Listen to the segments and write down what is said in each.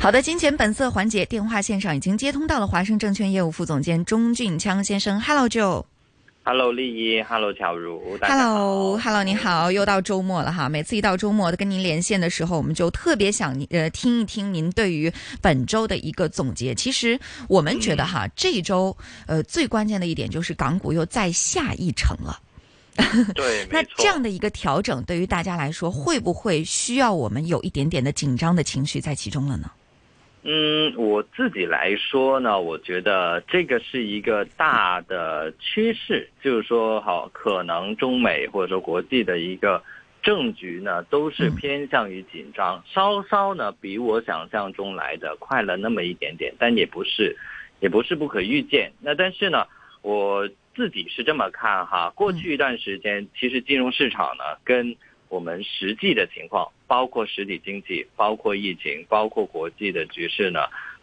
好的，金钱本色环节，电话线上已经接通到了华盛证券业务副总监钟俊锵先生。Hello Joe。Hello 丽一，Hello 巧如。Hello，Hello，你好，又到周末了哈。每次一到周末跟您连线的时候，我们就特别想呃听一听您对于本周的一个总结。其实我们觉得哈，嗯这一周呃最关键的一点就是港股又再下一城了。对，那这样的一个调整，对于大家来说，会不会需要我们有一点点的紧张的情绪在其中了呢？嗯，我自己来说呢，我觉得这个是一个大的趋势，就是说，好，可能中美或者说国际的一个政局呢，都是偏向于紧张，稍稍呢比我想象中来的快了那么一点点，但也不是，也不是不可预见。那但是呢，我自己是这么看哈，过去一段时间，其实金融市场呢跟我们实际的情况，包括实体经济，包括疫情，包括国际的局势呢，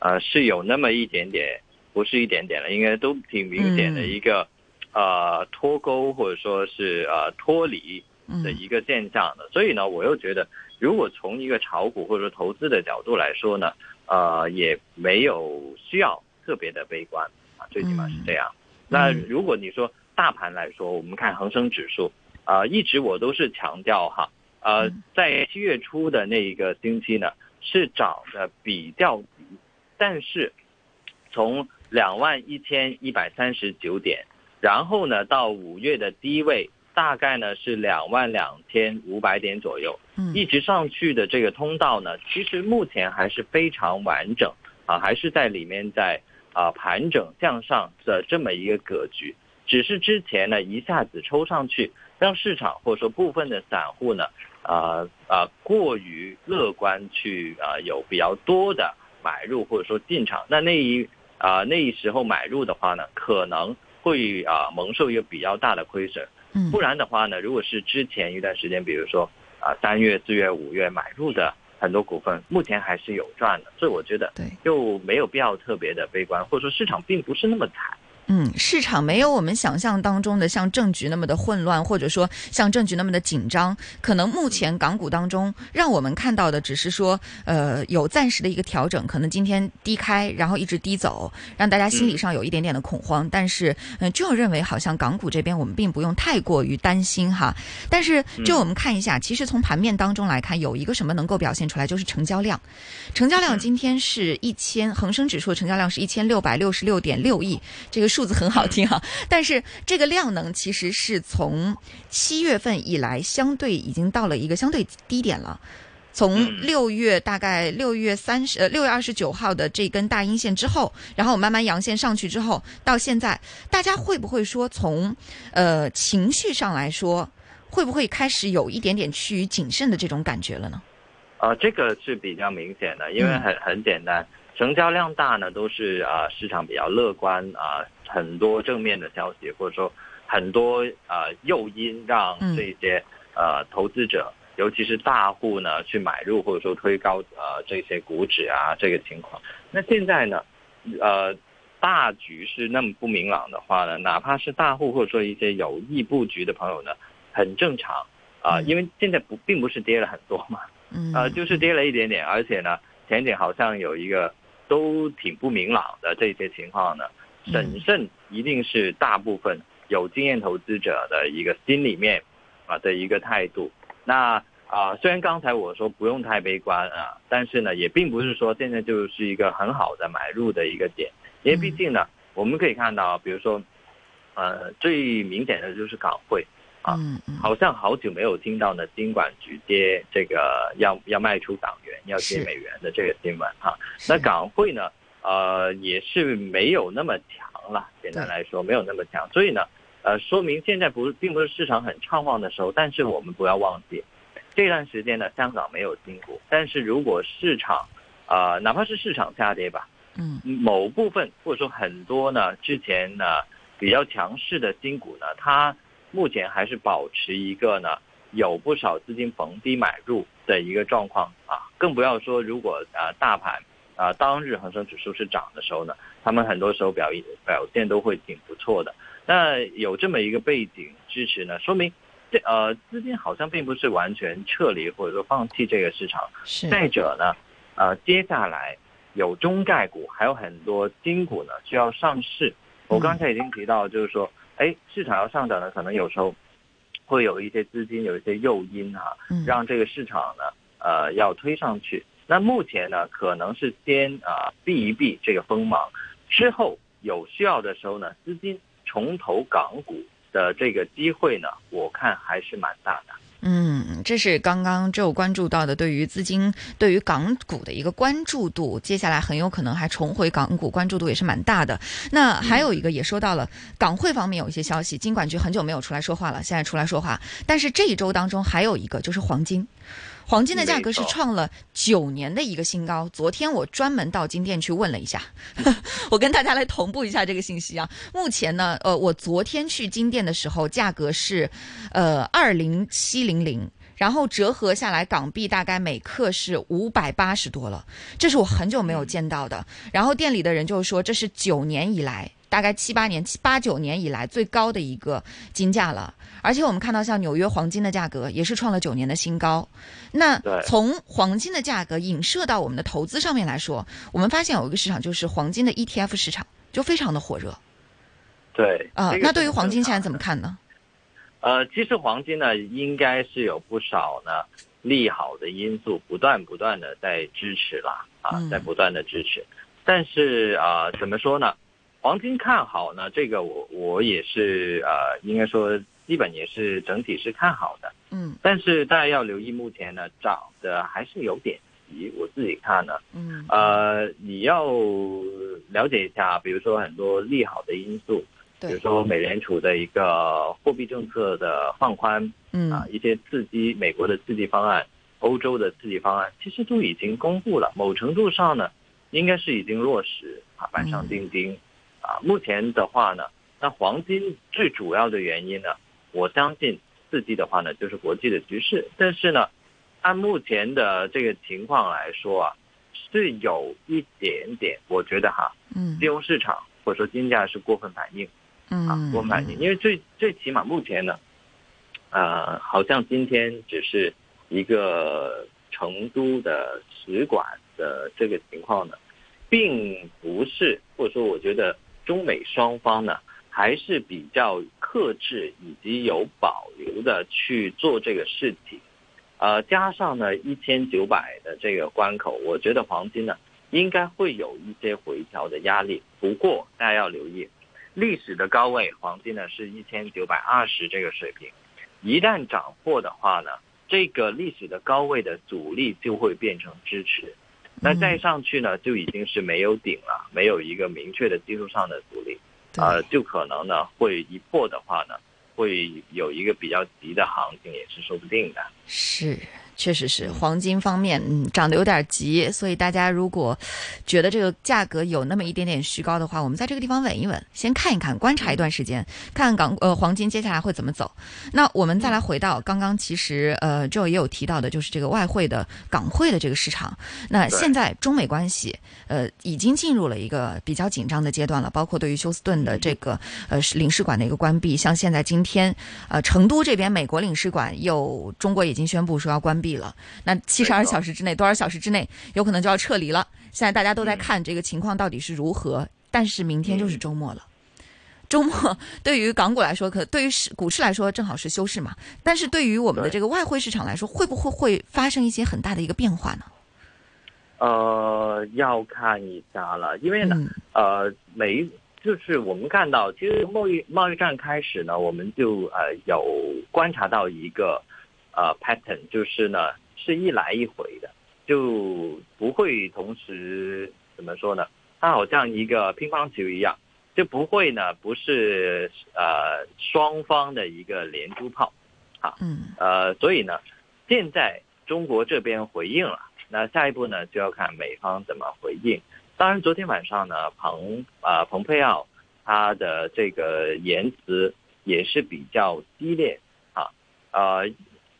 呃，是有那么一点点，不是一点点了，应该都挺明显的一个、呃脱钩或者说是呃脱离的一个现象的。所以呢，我又觉得，如果从一个炒股或者说投资的角度来说呢，呃，也没有需要特别的悲观啊，最起码是这样。那如果你说大盘来说，我们看恒生指数。啊、呃，一直我都是强调哈，呃，在七月初的那一个星期呢，是涨的比较低，但是从两万一千一百三十九点，然后呢到五月的低位大概呢是两万两千五百点左右，一直上去的这个通道呢，其实目前还是非常完整啊，还是在里面在啊盘整向上的这么一个格局，只是之前呢一下子抽上去。让市场或者说部分的散户呢，啊、呃、啊、呃、过于乐观去啊、呃、有比较多的买入或者说进场，那那一啊、呃、那一时候买入的话呢，可能会啊、呃、蒙受一个比较大的亏损。嗯，不然的话呢，如果是之前一段时间，比如说啊三月、四月、五月买入的很多股份，目前还是有赚的，所以我觉得对就没有必要特别的悲观，或者说市场并不是那么惨。嗯，市场没有我们想象当中的像政局那么的混乱，或者说像政局那么的紧张。可能目前港股当中让我们看到的只是说，呃，有暂时的一个调整，可能今天低开，然后一直低走，让大家心理上有一点点的恐慌。但是，嗯，就认为好像港股这边我们并不用太过于担心哈。但是，就我们看一下，其实从盘面当中来看，有一个什么能够表现出来，就是成交量。成交量今天是一千，恒生指数的成交量是一千六百六十六点六亿，这个数字很好听哈，但是这个量能其实是从七月份以来相对已经到了一个相对低点了。从六月大概六月三十呃六月二十九号的这根大阴线之后，然后慢慢阳线上去之后，到现在，大家会不会说从呃情绪上来说，会不会开始有一点点趋于谨慎的这种感觉了呢？呃，这个是比较明显的，因为很很简单。成交量大呢，都是啊、呃、市场比较乐观啊、呃，很多正面的消息，或者说很多啊诱因让这些呃投资者，尤其是大户呢去买入或者说推高呃这些股指啊这个情况。那现在呢，呃大局是那么不明朗的话呢，哪怕是大户或者说一些有意布局的朋友呢，很正常啊、呃，因为现在不并不是跌了很多嘛，嗯，呃就是跌了一点点，而且呢前景好像有一个。都挺不明朗的这些情况呢，审慎一定是大部分有经验投资者的一个心里面啊的一个态度。那啊、呃，虽然刚才我说不用太悲观啊，但是呢，也并不是说现在就是一个很好的买入的一个点，因为毕竟呢，我们可以看到，比如说，呃，最明显的就是港汇。啊，好像好久没有听到呢，金管局接这个要要卖出港元、要接美元的这个新闻哈。那港汇呢，呃，也是没有那么强了。简单来说，没有那么强。所以呢，呃，说明现在不是并不是市场很畅旺的时候。但是我们不要忘记，这段时间呢，香港没有新股。但是如果市场啊、呃，哪怕是市场下跌吧，嗯，某部分或者说很多呢，之前呢比较强势的新股呢，它。目前还是保持一个呢，有不少资金逢低买入的一个状况啊，更不要说如果啊大盘啊当日恒生指数是涨的时候呢，他们很多时候表现表现都会挺不错的。那有这么一个背景支持呢，说明这呃资金好像并不是完全撤离或者说放弃这个市场。是。再者呢，呃，接下来有中概股，还有很多新股呢需要上市。我刚才已经提到，就是说，哎，市场要上涨呢，可能有时候会有一些资金，有一些诱因哈，让这个市场呢，呃，要推上去。那目前呢，可能是先啊避一避这个锋芒，之后有需要的时候呢，资金重投港股的这个机会呢，我看还是蛮大的。嗯，这是刚刚就关注到的，对于资金对于港股的一个关注度，接下来很有可能还重回港股，关注度也是蛮大的。那还有一个也说到了港汇方面有一些消息，金管局很久没有出来说话了，现在出来说话。但是这一周当中还有一个就是黄金。黄金的价格是创了九年的一个新高。昨天我专门到金店去问了一下，我跟大家来同步一下这个信息啊。目前呢，呃，我昨天去金店的时候，价格是，呃，二零七零零，然后折合下来港币大概每克是五百八十多了，这是我很久没有见到的。然后店里的人就说，这是九年以来。大概七八年、七八九年以来最高的一个金价了，而且我们看到像纽约黄金的价格也是创了九年的新高。那从黄金的价格影射到我们的投资上面来说，我们发现有一个市场就是黄金的 ETF 市场就非常的火热。对啊，那对于黄金现在怎么看呢？呃，其实黄金呢，应该是有不少呢利好的因素，不断不断的在支持啦啊，在不断的支持。但是啊，怎么说呢？黄金看好呢，这个我我也是呃，应该说基本也是整体是看好的，嗯，但是大家要留意，目前呢涨的还是有点急，我自己看呢，嗯，呃，你要了解一下，比如说很多利好的因素，比如说美联储的一个货币政策的放宽，嗯。啊，一些刺激美国的刺激方案，欧洲的刺激方案，其实都已经公布了，某程度上呢，应该是已经落实啊，板上钉钉。啊，目前的话呢，那黄金最主要的原因呢，我相信刺激的话呢，就是国际的局势。但是呢，按目前的这个情况来说啊，是有一点点，我觉得哈，嗯，金融市场或者说金价是过分反应，嗯，啊，过分反应，因为最最起码目前呢，呃，好像今天只是一个成都的使馆的这个情况呢，并不是，或者说我觉得。中美双方呢，还是比较克制以及有保留的去做这个事情，呃，加上呢一千九百的这个关口，我觉得黄金呢应该会有一些回调的压力。不过大家要留意，历史的高位黄金呢是一千九百二十这个水平，一旦涨破的话呢，这个历史的高位的阻力就会变成支持。那再上去呢，就已经是没有顶了，没有一个明确的技术上的阻力，呃，就可能呢会一破的话呢，会有一个比较急的行情，也是说不定的。是。确实是黄金方面，嗯，涨得有点急，所以大家如果觉得这个价格有那么一点点虚高的话，我们在这个地方稳一稳，先看一看，观察一段时间，看港呃黄金接下来会怎么走。那我们再来回到刚刚，其实呃 Joe 也有提到的，就是这个外汇的港汇的这个市场。那现在中美关系呃已经进入了一个比较紧张的阶段了，包括对于休斯顿的这个呃领事馆的一个关闭，像现在今天呃成都这边美国领事馆又中国已经宣布说要关闭。了，那七十二小时之内，多少小时之内有可能就要撤离了？现在大家都在看这个情况到底是如何。但是明天就是周末了，周末对于港股来说，可对于市股市来说正好是休市嘛。但是对于我们的这个外汇市场来说，会不会会发生一些很大的一个变化呢？呃，要看一下了，因为呢，呃，每就是我们看到，其实贸易贸易战开始呢，我们就呃有观察到一个。呃，pattern 就是呢，是一来一回的，就不会同时怎么说呢？它好像一个乒乓球一样，就不会呢，不是呃双方的一个连珠炮，啊，嗯，呃，所以呢，现在中国这边回应了，那下一步呢就要看美方怎么回应。当然，昨天晚上呢，彭啊蓬佩奥他的这个言辞也是比较激烈，啊，呃。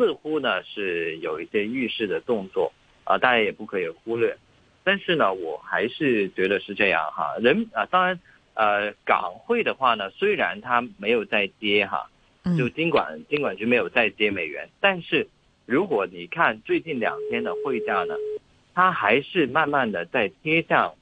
似乎呢是有一些预示的动作啊，大家也不可以忽略。但是呢，我还是觉得是这样哈。人啊，当然呃，港汇的话呢，虽然它没有再跌哈，就尽管尽管局没有再跌美元，但是如果你看最近两天的汇价呢，它还是慢慢的在贴向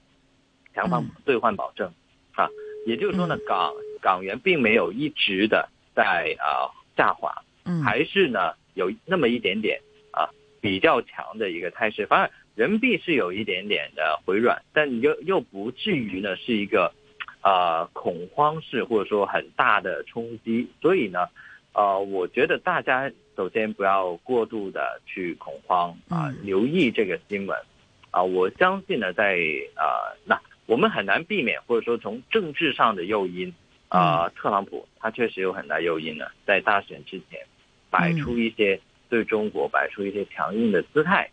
强方兑换保证，啊，也就是说呢，港港元并没有一直的在啊下滑，嗯，还是呢有那么一点点啊比较强的一个态势，反而人民币是有一点点的回软，但又又不至于呢是一个啊恐慌式或者说很大的冲击，所以呢，呃，我觉得大家首先不要过度的去恐慌啊，留意这个新闻。啊，我相信呢，在啊那我们很难避免或者说从政治上的诱因啊，特朗普他确实有很大诱因呢，在大选之前摆出一些对中国摆出一些强硬的姿态。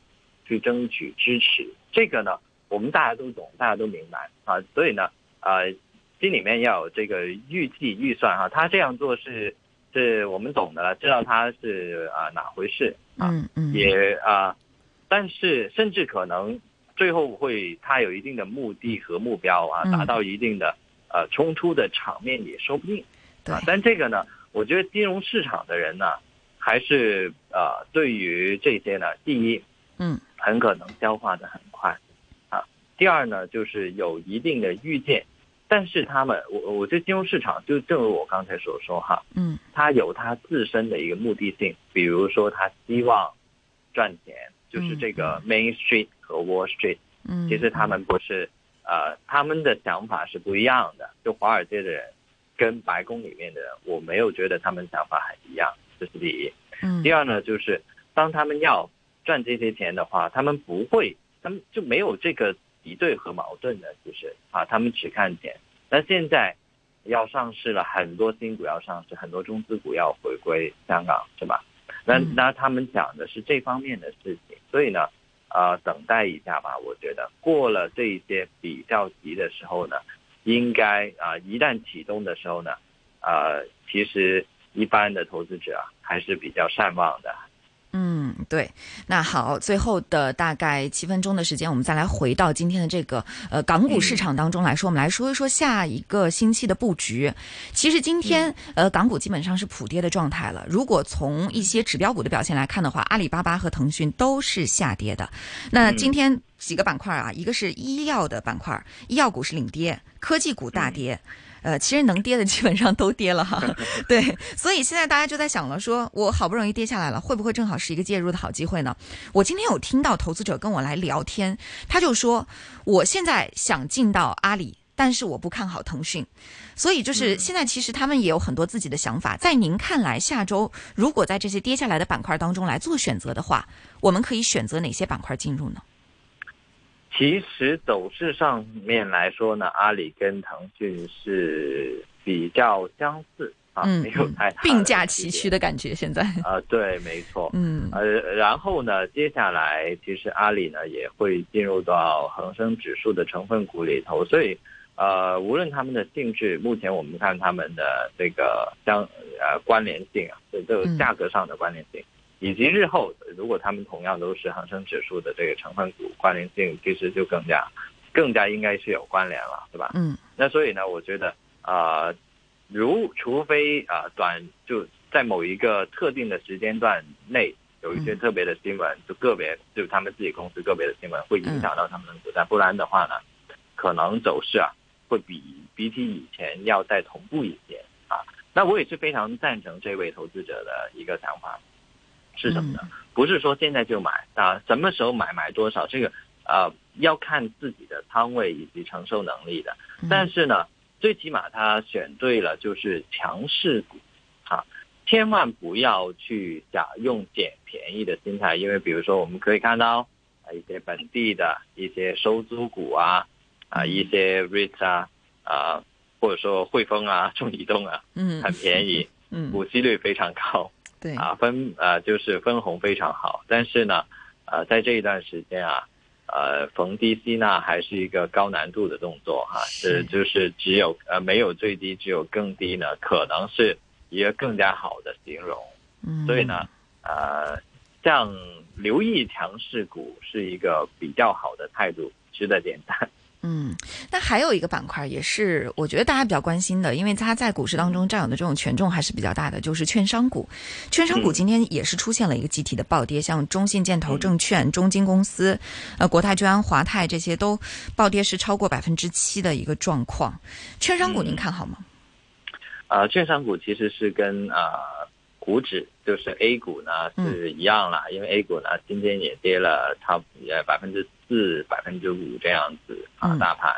去争取支持，这个呢，我们大家都懂，大家都明白啊，所以呢，呃，心里面要有这个预计预算哈，他这样做是是我们懂的，知道他是啊哪回事啊，也啊，但是甚至可能最后会他有一定的目的和目标啊，达到一定的呃冲突的场面也说不定，啊，但这个呢，我觉得金融市场的人呢，还是呃对于这些呢，第一，嗯。很可能消化的很快，啊，第二呢，就是有一定的预见，但是他们，我我觉得金融市场就正如我刚才所说哈，嗯，它有它自身的一个目的性，比如说他希望赚钱，就是这个 Main Street 和 Wall Street，嗯，其实他们不是，呃，他们的想法是不一样的，就华尔街的人跟白宫里面的人，我没有觉得他们想法很一样，这是第一，嗯，第二呢，就是当他们要。赚这些钱的话，他们不会，他们就没有这个敌对和矛盾的，就是啊，他们只看钱。那现在要上市了，很多新股要上市，很多中资股要回归香港，是吧？那那他们讲的是这方面的事情，所以呢，啊，等待一下吧。我觉得过了这一些比较急的时候呢，应该啊，一旦启动的时候呢，呃，其实一般的投资者还是比较善忘的。嗯，对，那好，最后的大概七分钟的时间，我们再来回到今天的这个呃港股市场当中来说，我们来说一说下一个星期的布局。其实今天呃港股基本上是普跌的状态了。如果从一些指标股的表现来看的话，阿里巴巴和腾讯都是下跌的。那今天几个板块啊，一个是医药的板块，医药股是领跌，科技股大跌。呃，其实能跌的基本上都跌了哈，对，所以现在大家就在想了，说我好不容易跌下来了，会不会正好是一个介入的好机会呢？我今天有听到投资者跟我来聊天，他就说，我现在想进到阿里，但是我不看好腾讯，所以就是现在其实他们也有很多自己的想法。在您看来，下周如果在这些跌下来的板块当中来做选择的话，我们可以选择哪些板块进入呢？其实走势上面来说呢，阿里跟腾讯是比较相似啊，没有太并驾齐驱的感觉。现在啊，对，没错，嗯，呃，然后呢，接下来其实阿里呢也会进入到恒生指数的成分股里头，所以呃，无论他们的性质，目前我们看他们的这个相呃关联性啊，这这个价格上的关联性。以及日后，如果他们同样都是恒生指数的这个成分股，关联性其实就更加、更加应该是有关联了，对吧？嗯。那所以呢，我觉得啊，如除非啊短就在某一个特定的时间段内有一些特别的新闻，就个别就他们自己公司个别的新闻会影响到他们的股价，不然的话呢，可能走势啊会比比起以前要再同步一些啊。那我也是非常赞成这位投资者的一个想法。是什么呢？不是说现在就买啊，什么时候买买多少，这个呃要看自己的仓位以及承受能力的。但是呢，最起码他选对了就是强势股，啊，千万不要去想用捡便宜的心态，因为比如说我们可以看到啊一些本地的一些收租股啊啊一些 REIT 啊啊或者说汇丰啊中移动啊，嗯，很便宜，嗯，股息率非常高。对啊，分呃就是分红非常好，但是呢，呃，在这一段时间啊，呃，逢低吸纳还是一个高难度的动作哈，是就是只有呃没有最低，只有更低呢，可能是一个更加好的形容。嗯，所以呢，呃，像留意强势股是一个比较好的态度，值得点赞。嗯，那还有一个板块也是我觉得大家比较关心的，因为它在股市当中占有的这种权重还是比较大的，就是券商股。券商股今天也是出现了一个集体的暴跌，像中信建投证券、中金公司、呃国泰君安、华泰这些都暴跌是超过百分之七的一个状况。券商股您看好吗？呃，券商股其实是跟呃股指就是 A 股呢是一样啦，因为 A 股呢今天也跌了差呃百分之四、百分之五这样子啊，大盘。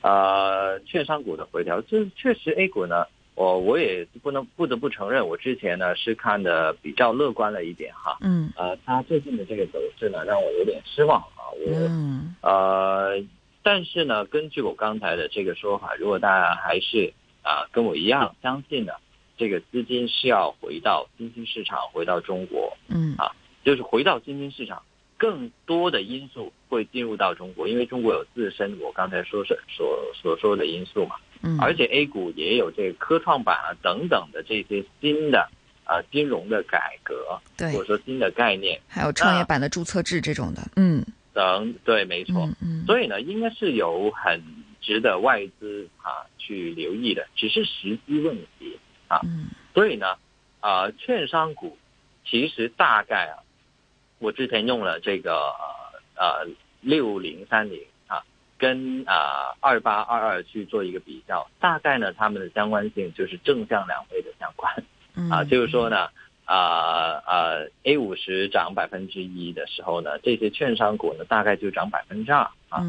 呃，券商股的回调，这确实 A 股呢，我我也不能不得不承认，我之前呢是看的比较乐观了一点哈。嗯。呃，它最近的这个走势呢，让我有点失望啊。我嗯呃，但是呢，根据我刚才的这个说法，如果大家还是啊跟我一样相信呢，这个资金是要回到新兴市场，回到中国。嗯。啊，就是回到新兴市场。更多的因素会进入到中国，因为中国有自身我刚才说是所所说的因素嘛，嗯，而且 A 股也有这个科创板啊等等的这些新的啊金融的改革，对，或者说新的概念，还有创业板的注册制这种的，嗯，等对，没错，嗯，所以呢，应该是有很值得外资啊去留意的，只是时机问题啊，嗯，所以呢，啊，券商股其实大概啊。我之前用了这个呃六零三零啊，跟啊二八二二去做一个比较，大概呢它们的相关性就是正向两倍的相关，啊，就是说呢啊啊 A 五十涨百分之一的时候呢，这些券商股呢大概就涨百分之二啊，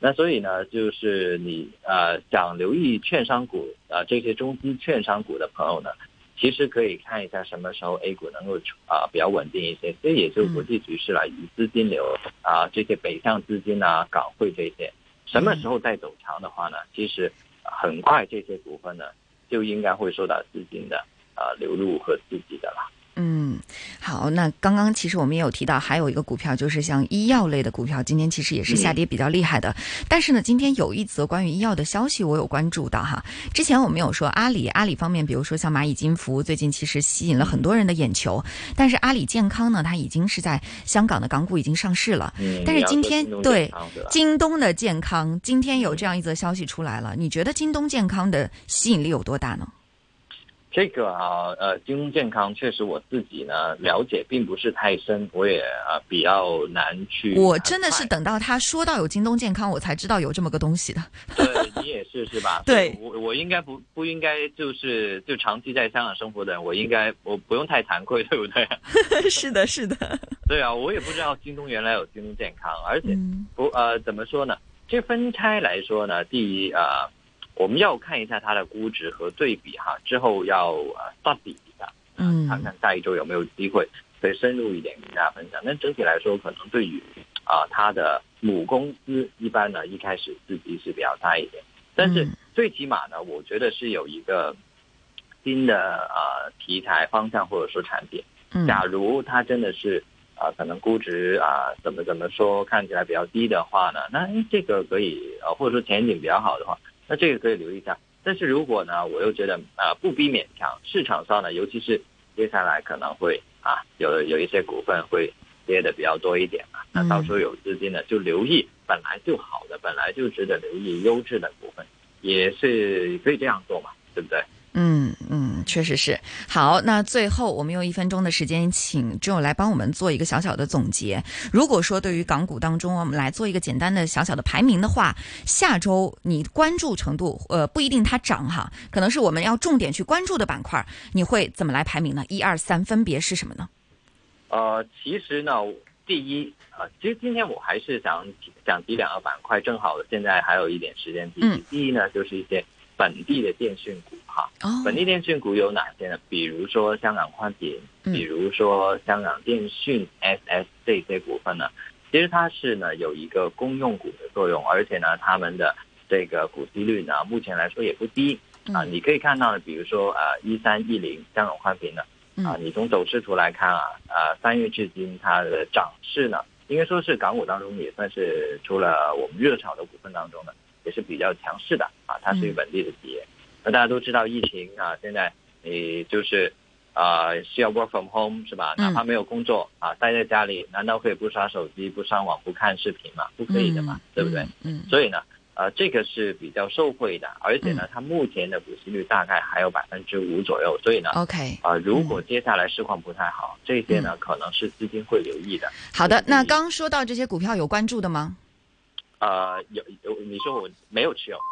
那所以呢就是你呃想留意券商股啊这些中资券商股的朋友呢。其实可以看一下什么时候 A 股能够啊比较稳定一些，这也就是国际局势了，以资金流啊这些北向资金啊港汇这些，什么时候再走强的话呢？其实很快这些股份呢就应该会受到资金的啊流入和刺激的了。嗯，好，那刚刚其实我们也有提到，还有一个股票就是像医药类的股票，今天其实也是下跌比较厉害的。但是呢，今天有一则关于医药的消息，我有关注到哈。之前我们有说阿里，阿里方面，比如说像蚂蚁金服，最近其实吸引了很多人的眼球。但是阿里健康呢，它已经是在香港的港股已经上市了。但是今天对京东的健康，今天有这样一则消息出来了，你觉得京东健康的吸引力有多大呢？这个啊，呃，京东健康确实我自己呢了解并不是太深，我也啊比较难去。我真的是等到他说到有京东健康，我才知道有这么个东西的。对你也是是吧？对，我我应该不不应该就是就长期在香港生活的人，我应该我不用太惭愧，对不对？是的，是的。对啊，我也不知道京东原来有京东健康，而且不呃怎么说呢？这分拆来说呢，第一啊。我们要看一下它的估值和对比哈，之后要呃对比一下，嗯，看看下一周有没有机会可以深入一点跟大家分享。但整体来说，可能对于啊它的母公司一般呢一开始刺激是比较大一点，但是最起码呢，我觉得是有一个新的呃题材方向或者说产品。假如它真的是啊可能估值啊怎么怎么说看起来比较低的话呢，那这个可以呃或者说前景比较好的话。那这个可以留意一下，但是如果呢，我又觉得啊不必勉强，市场上呢，尤其是接下来可能会啊有有一些股份会跌的比较多一点嘛，那到时候有资金呢就留意本来就好的，本来就值得留意优质的股份，也是可以这样做嘛，对不对？嗯嗯，确实是。好，那最后我们用一分钟的时间，请 Joe 来帮我们做一个小小的总结。如果说对于港股当中，我们来做一个简单的小小的排名的话，下周你关注程度，呃，不一定它涨哈，可能是我们要重点去关注的板块，你会怎么来排名呢？一二三，分别是什么呢？呃，其实呢，第一，呃，其实今天我还是想想提两个板块，正好现在还有一点时间提。嗯。第一呢，就是一些。本地的电讯股哈，本地电讯股有哪些呢？比如说香港宽频，比如说香港电讯 SS 这些股份呢，其实它是呢有一个公用股的作用，而且呢他们的这个股息率呢目前来说也不低啊。你可以看到呢，比如说啊一三一零香港宽频呢，啊你从走势图来看啊，啊三月至今它的涨势呢，应该说是港股当中也算是除了我们热炒的股份当中呢。也是比较强势的啊它属于本地的企业。那大家都知道疫情啊现在你就是啊需要 work from home 是吧？哪怕没有工作啊待在家里难道可以不刷手机不上网不看视频吗？不可以的嘛对不对？嗯所以呢呃这个是比较受惠的而且呢它目前的股息率大概还有百分之五左右所以呢 ok 啊如果接下来市况不太好这些呢可能是资金会留意的。好的那刚说到这些股票有关注的吗？啊有有你说我没有吃药